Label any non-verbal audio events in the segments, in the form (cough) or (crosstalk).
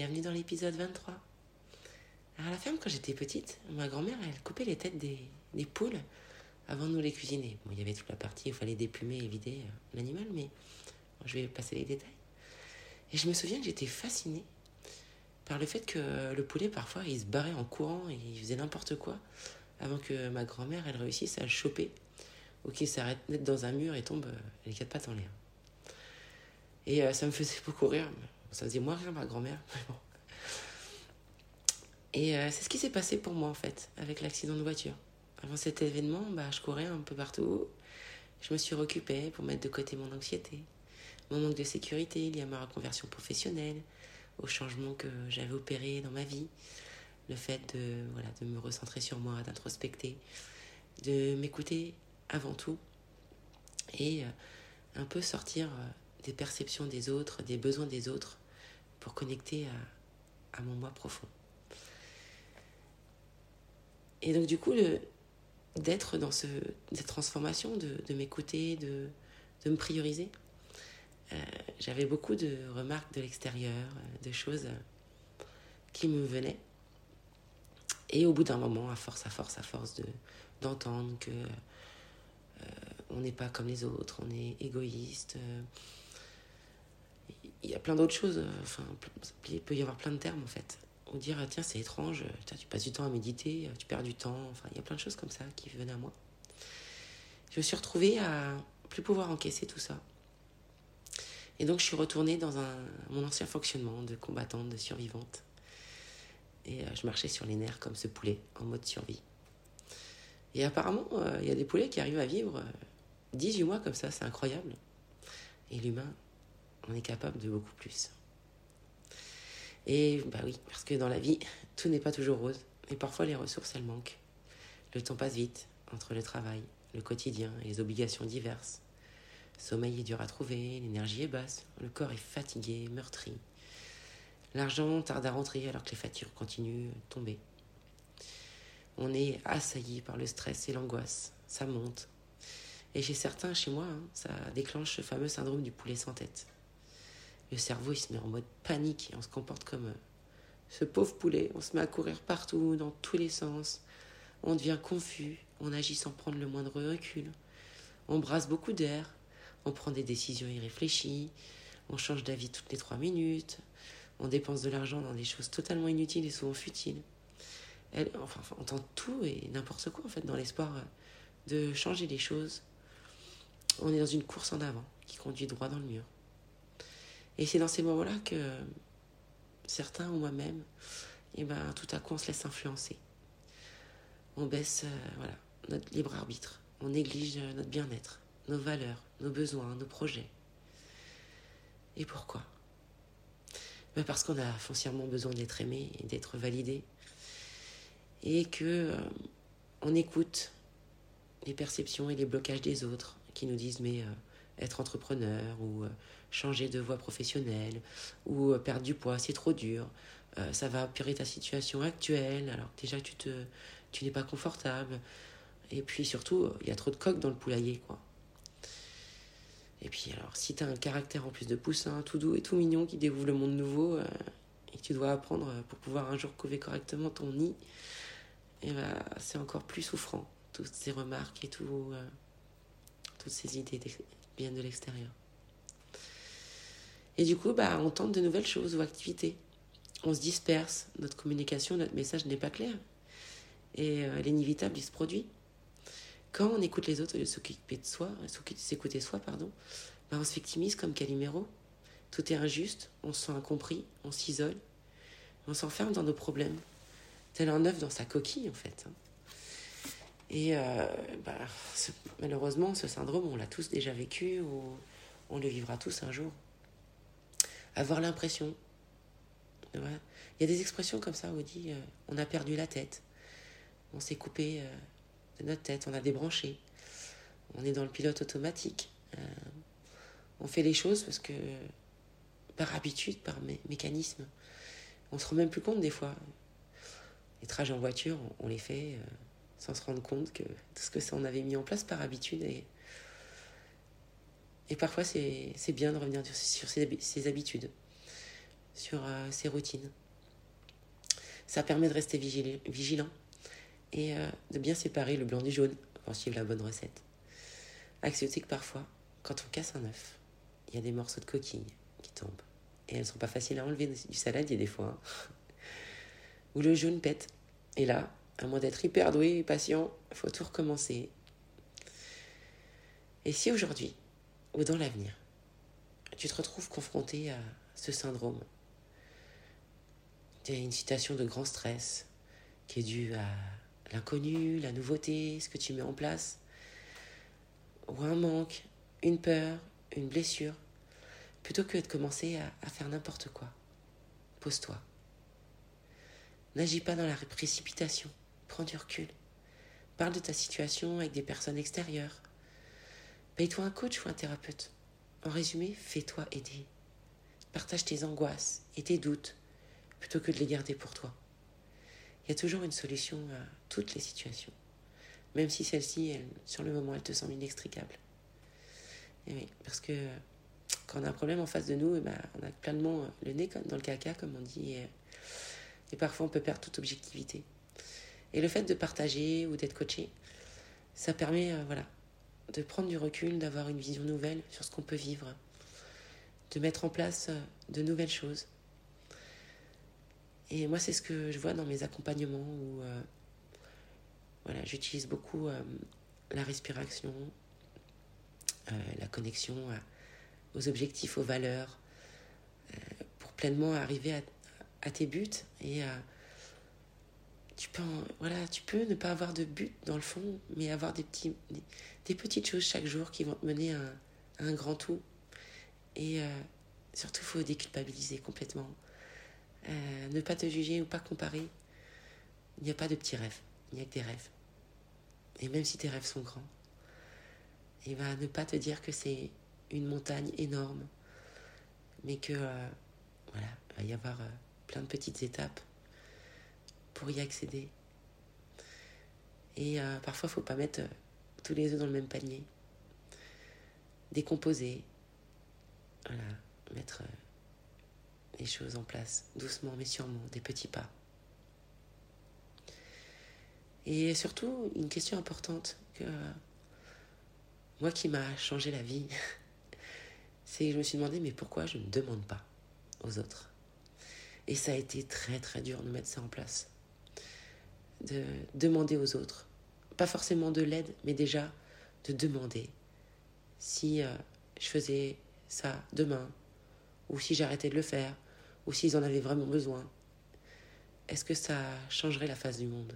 Bienvenue dans l'épisode 23. Alors à la ferme, quand j'étais petite, ma grand-mère, elle coupait les têtes des, poules avant de nous les cuisiner. Bon, il y avait toute la partie où il fallait déplumer et vider euh, l'animal, mais je vais passer les détails. Et je me souviens que j'étais fascinée par le fait que le poulet, parfois, il se barrait en courant et il faisait n'importe quoi avant que ma grand-mère, elle réussisse à le choper ou qu'il s'arrête net dans un mur et tombe euh, les quatre pattes en l'air. Et euh, ça me faisait beaucoup rire. Ça faisait moins rire ma grand-mère. Et euh, c'est ce qui s'est passé pour moi, en fait, avec l'accident de voiture. Avant cet événement, bah, je courais un peu partout. Je me suis reoccupée pour mettre de côté mon anxiété, mon manque de sécurité lié à ma reconversion professionnelle, au changement que j'avais opéré dans ma vie, le fait de, voilà, de me recentrer sur moi, d'introspecter, de m'écouter avant tout et euh, un peu sortir euh, des perceptions des autres, des besoins des autres pour connecter à, mon moi profond. Et donc du coup, d'être dans ce, cette transformation, de, m'écouter, de, me prioriser, euh, j'avais beaucoup de remarques de l'extérieur, euh, de choses euh, qui me venaient. Et au bout d'un moment, à force, à force, à force de, d'entendre que on n'est pas comme les autres, on est égoïste. Il y a plein d'autres choses. Enfin, il peut y avoir plein de termes en fait. Ou dire tiens c'est étrange, tu passes du temps à méditer, tu perds du temps. Enfin, il y a plein de choses comme ça qui venaient à moi. Je me suis retrouvée à plus pouvoir encaisser tout ça et donc je suis retournée dans un, mon ancien fonctionnement de combattante, de survivante. Et euh, je marchais sur les nerfs comme ce poulet, en mode survie. Et apparemment, euh, il y a des poulets qui arrivent à vivre 18 euh, mois comme ça, c'est incroyable. Et l'humain, on est capable de beaucoup plus. Et bah oui, parce que dans la vie, tout n'est pas toujours rose. Et parfois, les ressources, elles manquent. Le temps passe vite entre le travail, le quotidien et les obligations diverses. Sommeil est dur à trouver, l'énergie est basse, le corps est fatigué, meurtri. L'argent tarde à rentrer alors que les factures continuent de tomber. On est assailli par le stress et l'angoisse, ça monte. Et chez certains, chez moi, hein, ça déclenche ce fameux syndrome du poulet sans tête. Le cerveau, se met en mode panique et on se comporte comme euh, ce pauvre poulet. On se met à courir partout, dans tous les sens. On devient confus, on agit sans prendre le moindre recul. On brasse beaucoup d'air, on prend des décisions irréfléchies, on change d'avis toutes les trois minutes, on dépense de l'argent dans des choses totalement inutiles et souvent futiles. Enfin, on tente tout et n'importe quoi en fait dans l'espoir de changer les choses. On est dans une course en avant qui conduit droit dans le mur. Et c'est dans ces moments-là que certains ou moi-même, eh ben, tout à coup on se laisse influencer. On baisse euh, voilà, notre libre arbitre, on néglige notre bien-être nos valeurs, nos besoins, nos projets. Et pourquoi? Ben Parce qu'on a foncièrement besoin d'être aimé et d'être validé. Et que euh, on écoute les perceptions et les blocages des autres qui nous disent mais euh, être entrepreneur ou euh, changer de voie professionnelle ou perdre du poids, c'est trop dur. ça va empirer ta situation actuelle alors déjà tu te tu n'es pas confortable. Et puis surtout, il y a trop de coques dans le poulailler, quoi. Et puis alors, si tu as un caractère en plus de poussin, tout doux et tout mignon qui dévoue le monde nouveau, euh, et que tu dois apprendre euh, pour pouvoir un jour couver correctement ton nid, et eh ben, c'est encore plus souffrant. Toutes ces remarques et tout, euh, toutes ces idées de l'extérieur. Et du coup, bah, on tente de nouvelles choses ou activités. On se disperse, notre communication, notre message n'est pas clair. Et euh, l'inévitable, il se produit. Quand on écoute les autres au lieu de s'occuper de soi, s'écouter soi, pardon, bah, on se victimise comme Calimero. Tout est injuste, on se sent incompris, on s'isole, on s'enferme dans nos problèmes, tel un œuf dans sa coquille en fait. Et euh, bah, malheureusement, ce syndrome, on l'a tous déjà vécu ou on le vivra tous un jour. Avoir l'impression. Il y a des expressions comme ça où on dit euh, on a perdu la tête, on s'est coupé euh, de notre tête, on a débranché, on est dans le pilote automatique. on fait les choses parce que par habitude, par mécanisme. On se rend même plus compte des fois. Les trajets en voiture, on, les fait sans se rendre compte que tout ce que ça on avait mis en place par habitude. Et, et parfois, c'est bien de revenir sur ses, habitudes, sur euh, ses routines. Ça permet de rester vigilant et euh, de bien séparer le blanc du jaune pour suivre la bonne recette. Accepter que parfois, quand on casse un œuf, il y a des morceaux de coquille qui tombent. Et elles ne sont pas faciles à enlever du saladier des fois. Hein. Ou le jaune pète. Et là, à moins d'être hyper doué et patient, il faut tout recommencer. Et si aujourd'hui, ou dans l'avenir, tu te retrouves confronté à ce syndrome, tu une situation de grand stress qui est due à l'inconnu, la nouveauté, ce que tu mets en place, ou un manque, une peur, une blessure, plutôt que de commencer à faire n'importe quoi, pose-toi. N'agis pas dans la précipitation. Prends du recul. Parle de ta situation avec des personnes extérieures. Paye-toi un coach ou un thérapeute. En résumé, fais-toi aider. Partage tes angoisses et tes doutes plutôt que de les garder pour toi. Il y a toujours une solution à toutes les situations, même si celle-ci, sur le moment, elle te semble inextricable. Et oui, parce que quand on a un problème en face de nous, eh ben, on a pleinement le nez dans le caca, comme on dit, et parfois on peut perdre toute objectivité. Et le fait de partager ou d'être coaché, ça permet euh, voilà, de prendre du recul, d'avoir une vision nouvelle sur ce qu'on peut vivre, de mettre en place euh, de nouvelles choses. Et moi, c'est ce que je vois dans mes accompagnements où euh, voilà, j'utilise beaucoup la respiration, la connexion aux objectifs, aux valeurs, pour pleinement arriver à, à tes buts et à voilà, tu peux ne pas avoir de but dans le fond, mais avoir des, petites choses chaque jour qui vont te mener à, un grand tout. Et euh, surtout, il faut déculpabiliser complètement. Euh, ne pas te juger ou pas comparer. Il n'y a pas de petits rêves, il n'y a que des rêves. Et même si tes rêves sont grands, et va ne pas te dire que c'est une montagne énorme, mais que euh, voilà, il va y avoir plein de petites étapes pour y accéder. Et euh, parfois, il ne faut pas mettre euh, tous les œufs dans le même panier. Décomposer. Voilà, mettre euh, les choses en place, doucement mais sûrement, des petits pas. Et surtout, une question importante que moi qui m'a changé la vie, (laughs) c'est que je me suis demandé, mais pourquoi je ne demande pas aux autres? Et ça a été très très dur de mettre ça en place de demander aux autres. Pas forcément de l'aide, mais déjà de demander si euh, je faisais ça demain, ou si j'arrêtais de le faire, ou s'ils en avaient vraiment besoin. Est-ce que ça changerait la face du monde?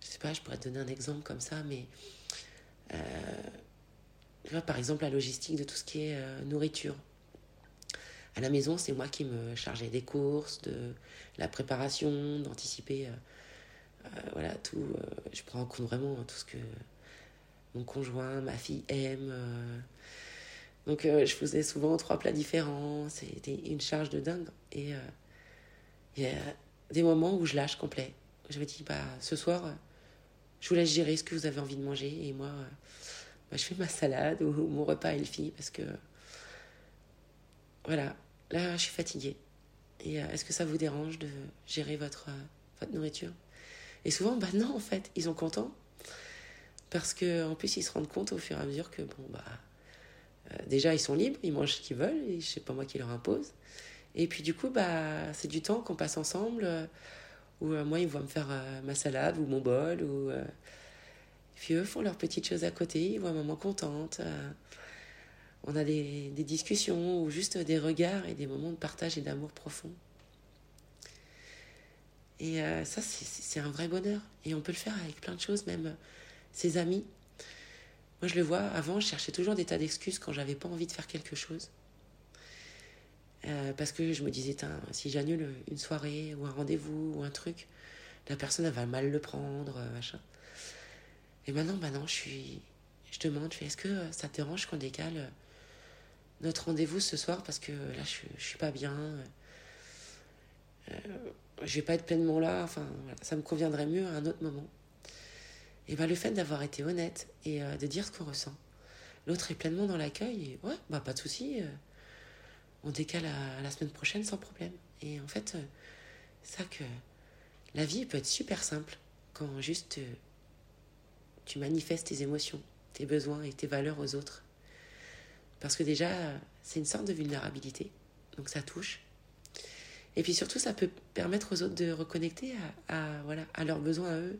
Je sais pas, je pourrais te donner un exemple comme ça, mais euh, par exemple la logistique de tout ce qui est euh, nourriture. À la maison, c'est moi qui me chargeais des courses, de la préparation, d'anticiper. Euh, euh, voilà, tout. Euh, je prends en compte vraiment tout ce que mon conjoint, ma fille aime. donc, je faisais souvent trois plats différents. C'était une charge de dingue. Et il y a des moments où je lâche complet. Je me dis, bah, ce soir, je vous laisse gérer ce que vous avez envie de manger. Et moi, bah, je fais ma salade ou, mon repas healthy parce que voilà, là, je suis fatiguée. Et euh, est-ce que ça vous dérange de gérer votre, euh, votre nourriture? Et souvent, bah non, en fait, ils sont contents Parce qu'en plus, ils se rendent compte au fur et à mesure que, bon, bah, euh, déjà, ils sont libres, ils mangent ce qu'ils veulent, et c'est pas moi qui leur impose. Et puis, du coup, bah, c'est du temps qu'on passe ensemble, où moi, ils voient me faire ma salade ou mon bol, ou. puis eux font leurs petites choses à côté, ils voient maman contente. On a des, des discussions, ou juste des regards et des moments de partage et d'amour profond. Et ça, c'est un vrai bonheur. Et on peut le faire avec plein de choses, même ses amis. Moi, je le vois, avant, je cherchais toujours des tas d'excuses quand j'avais pas envie de faire quelque chose. Euh, parce que je me disais, si j'annule une soirée ou un rendez-vous ou un truc, la personne elle va mal le prendre, euh, machin. Et maintenant, maintenant, je suis, je demande, est-ce que ça te dérange qu'on décale euh, notre rendez-vous ce soir parce que là, je, je suis pas bien. Euh, je vais pas être pleinement là. Enfin, ça me conviendrait mieux à un autre moment et ben, le fait d'avoir été honnête et euh, de dire ce qu'on ressent. L'autre est pleinement dans l'accueil et ouais, bah pas de souci, euh, on décale à, la semaine prochaine sans problème. Et en fait, ça que la vie peut être super simple quand juste tu manifestes tes émotions, tes besoins et tes valeurs aux autres. Parce que déjà, c'est une sorte de vulnérabilité, donc ça touche. Et puis surtout, ça peut permettre aux autres de reconnecter à, voilà, à leurs besoins à eux,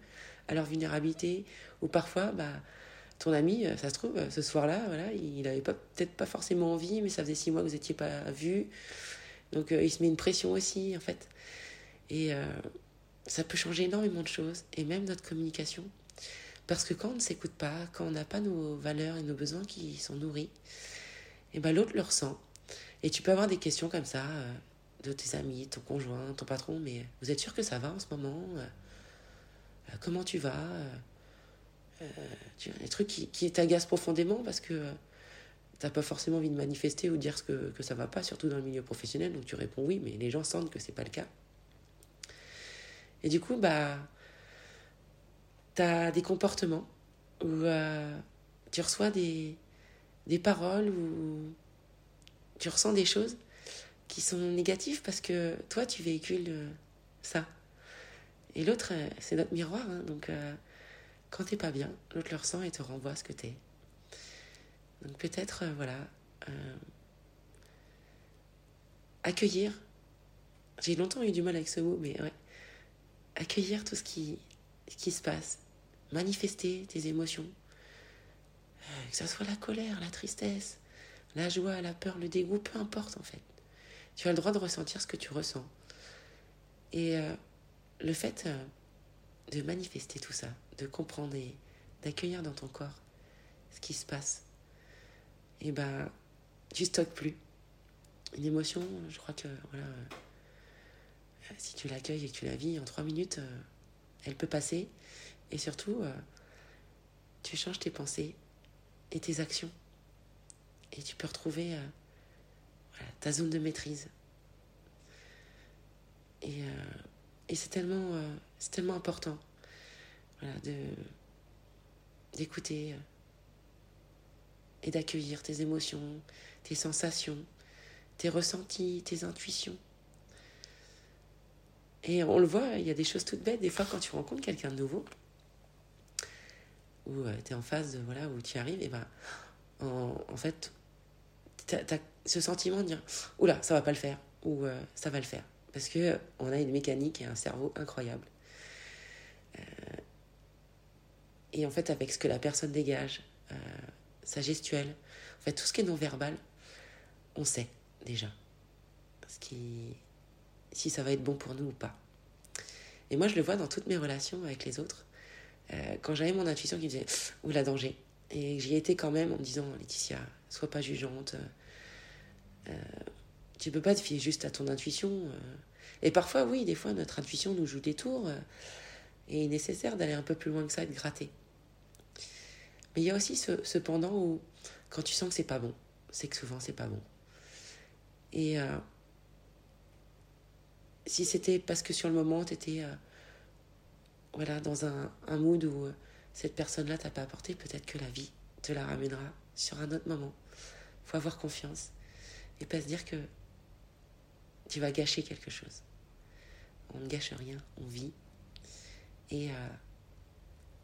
à leur vulnérabilité. Ou parfois, bah, ton ami, euh, ça se trouve, euh, ce soir-là, voilà, il n'avait peut-être pas forcément envie, mais ça faisait six mois que vous n'étiez pas vu. Donc euh, il se met une pression aussi, en fait. Et ça peut changer énormément de choses, et même notre communication. Parce que quand on ne s'écoute pas, quand on n'a pas nos valeurs et nos besoins qui sont nourris, et ben l'autre le ressent. Et tu peux avoir des questions comme ça de tes amis, ton conjoint, ton patron, mais vous êtes sûr que ça va en ce moment euh, comment tu vas euh, euh, tu Des trucs qui, qui t'agacent profondément parce que t'as pas forcément envie de manifester ou de dire que, que ça va pas, surtout dans le milieu professionnel. Donc tu réponds oui, mais les gens sentent que c'est pas le cas. Et du coup, bah, t'as des comportements où tu reçois des, des paroles ou tu ressens des choses qui sont négatives parce que toi, tu véhicules ça. Et l'autre, euh, c'est notre miroir. Hein, donc, euh, quand t'es pas bien, l'autre le ressent et te renvoie ce que t'es. Donc, peut-être, euh, voilà, accueillir. J'ai longtemps eu du mal avec ce mot, mais ouais. Accueillir tout ce qui, ce qui se passe. Manifester tes émotions. Que ce soit la colère, la tristesse, la joie, la peur, le dégoût, peu importe en fait. Tu as le droit de ressentir ce que tu ressens. Et le fait euh, de manifester tout ça, de comprendre et d'accueillir dans ton corps ce qui se passe, et eh ben, tu stockes plus. Une émotion, je crois que, voilà, euh, si tu l'accueilles et que tu la vis en trois minutes, euh, elle peut passer. Et surtout, tu changes tes pensées et tes actions. Et tu peux retrouver ta zone de maîtrise. Et et c'est tellement, euh, tellement important d'écouter euh, et d'accueillir tes émotions, tes sensations, tes ressentis, tes intuitions. Et on le voit, il y a des choses toutes bêtes. Des fois, quand tu rencontres quelqu'un de nouveau, ou euh, tu es en phase de, voilà, où tu arrives, et ben, en, fait, tu as, ce sentiment de dire Oula, ça va pas le faire, ou ça va le faire. Parce que on a une mécanique et un cerveau incroyable. Euh, et en fait, avec ce que la personne dégage, euh, sa gestuelle, en fait, tout ce qui est non-verbal, on sait déjà ce qui, si ça va être bon pour nous ou pas. Et moi, je le vois dans toutes mes relations avec les autres. Euh, quand j'avais mon intuition qui me disait ou la danger, et j'y étais quand même en me disant Laetitia, sois pas jugeante. tu peux pas te fier juste à ton intuition. Et parfois, oui, des fois, notre intuition nous joue des tours euh, et il est nécessaire d'aller un peu plus loin que ça et de gratter. Mais il y a aussi ce, cependant où, quand tu sens que c'est pas bon, c'est que souvent c'est pas bon. Et euh, si c'était parce que sur le moment, tu étais euh, voilà, dans un, un mood où cette personne-là t'a pas apporté, peut-être que la vie te la ramènera sur un autre moment. faut avoir confiance et pas se dire que tu vas gâcher quelque chose on ne gâche rien, on vit. Et euh,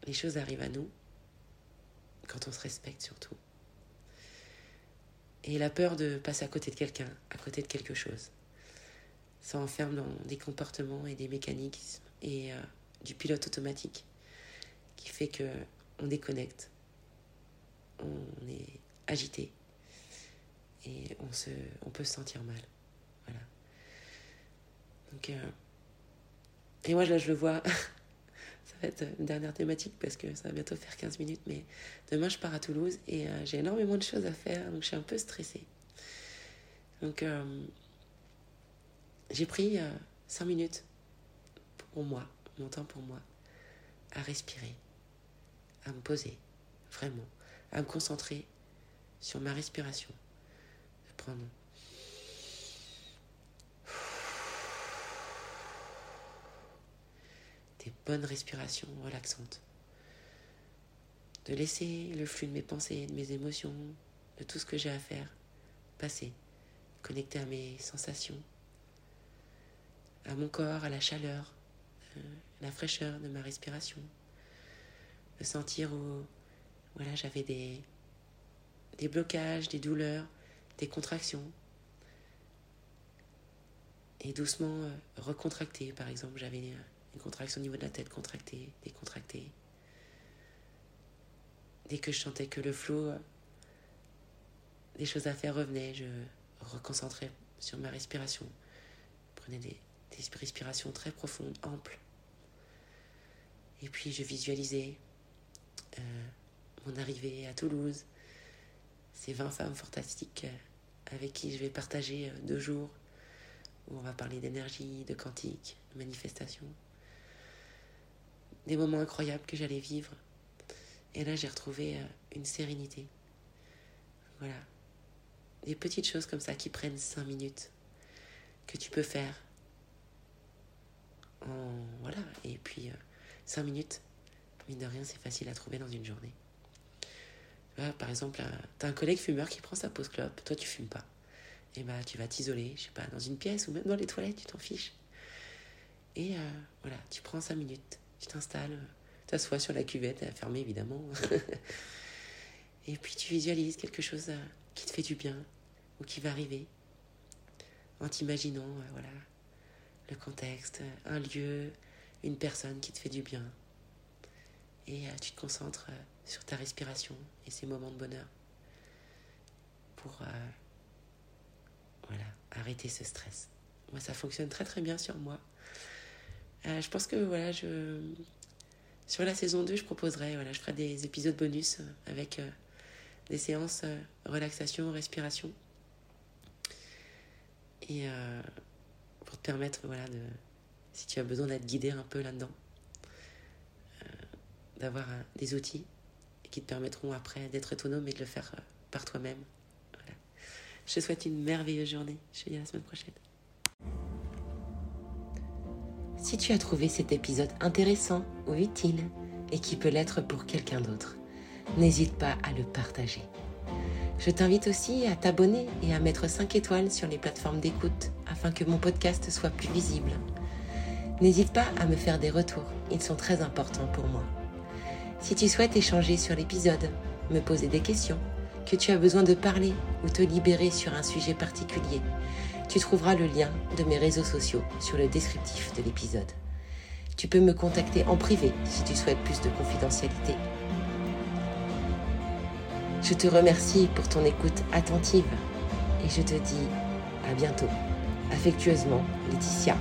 les choses arrivent à nous quand on se respecte surtout. Et la peur de passer à côté de quelqu'un, à côté de quelque chose. Ça enferme dans des comportements et des mécanismes et euh, du pilote automatique qui fait que on déconnecte, on est agité et on, peut se sentir mal. Voilà. Donc, euh, et moi, là, je le vois. (laughs) ça va être une dernière thématique parce que ça va bientôt faire 15 minutes. Mais demain, je pars à Toulouse et euh, j'ai énormément de choses à faire. Donc, je suis un peu stressée. Donc, euh, j'ai pris 5 minutes pour moi, mon temps pour moi, à respirer, à me poser, vraiment, à me concentrer sur ma respiration. De prendre des bonnes respirations relaxantes. De laisser le flux de mes pensées, de mes émotions, de tout ce que j'ai à faire passer, connecter à mes sensations, à mon corps, à la chaleur, la fraîcheur de ma respiration, de sentir où voilà, j'avais des, des blocages, des douleurs, des contractions. Et doucement euh, recontracter, par exemple, j'avais euh, une contraction au niveau de la tête contractée, décontractée. Dès que je sentais que le flot euh, des choses à faire revenait, je reconcentrais sur ma respiration. Je prenais des respirations très profondes, amples. Et puis je visualisais euh, mon arrivée à Toulouse, ces 20 femmes fantastiques euh, avec qui je vais partager deux jours où on va parler d'énergie, de quantique, de manifestation des moments incroyables que j'allais vivre. Et là, j'ai retrouvé euh, une sérénité. Voilà. Des petites choses comme ça qui prennent cinq minutes, que tu peux faire. Voilà. Et puis, euh, cinq minutes, mine de rien, c'est facile à trouver dans une journée. par exemple, tu as un collègue fumeur qui prend sa pause clope, toi tu fumes pas. Et bah, tu vas t'isoler, je sais pas, dans une pièce ou même dans les toilettes, tu t'en fiches. Et euh, voilà, tu prends cinq minutes tu t'installes, t'assois sur la cuvette, à fermer évidemment. (laughs) et puis tu visualises quelque chose euh, qui te fait du bien ou qui va arriver en t'imaginant euh, voilà, le contexte, un lieu, une personne qui te fait du bien. Et euh, tu te concentres sur ta respiration et ces moments de bonheur pour voilà, arrêter ce stress. Moi, ça fonctionne très très bien sur moi. Euh, je pense que voilà, je... sur la saison 2, je proposerai, voilà, je ferai des épisodes bonus euh, avec euh, des séances relaxation, respiration. Et pour te permettre, voilà, de, si tu as besoin d'être guidé un peu là-dedans, d'avoir des outils qui te permettront après d'être autonome et de le faire par toi-même. Voilà. Je te souhaite une merveilleuse journée. Je te dis à la semaine prochaine. Si tu as trouvé cet épisode intéressant ou utile et qui peut l'être pour quelqu'un d'autre, n'hésite pas à le partager. Je t'invite aussi à t'abonner et à mettre 5 étoiles sur les plateformes d'écoute afin que mon podcast soit plus visible. N'hésite pas à me faire des retours, ils sont très importants pour moi. Si tu souhaites échanger sur l'épisode, me poser des questions, que tu as besoin de parler ou te libérer sur un sujet particulier, tu trouveras le lien de mes réseaux sociaux sur le descriptif de l'épisode. Tu peux me contacter en privé si tu souhaites plus de confidentialité. Je te remercie pour ton écoute attentive et je te dis à bientôt. Affectueusement, Laetitia.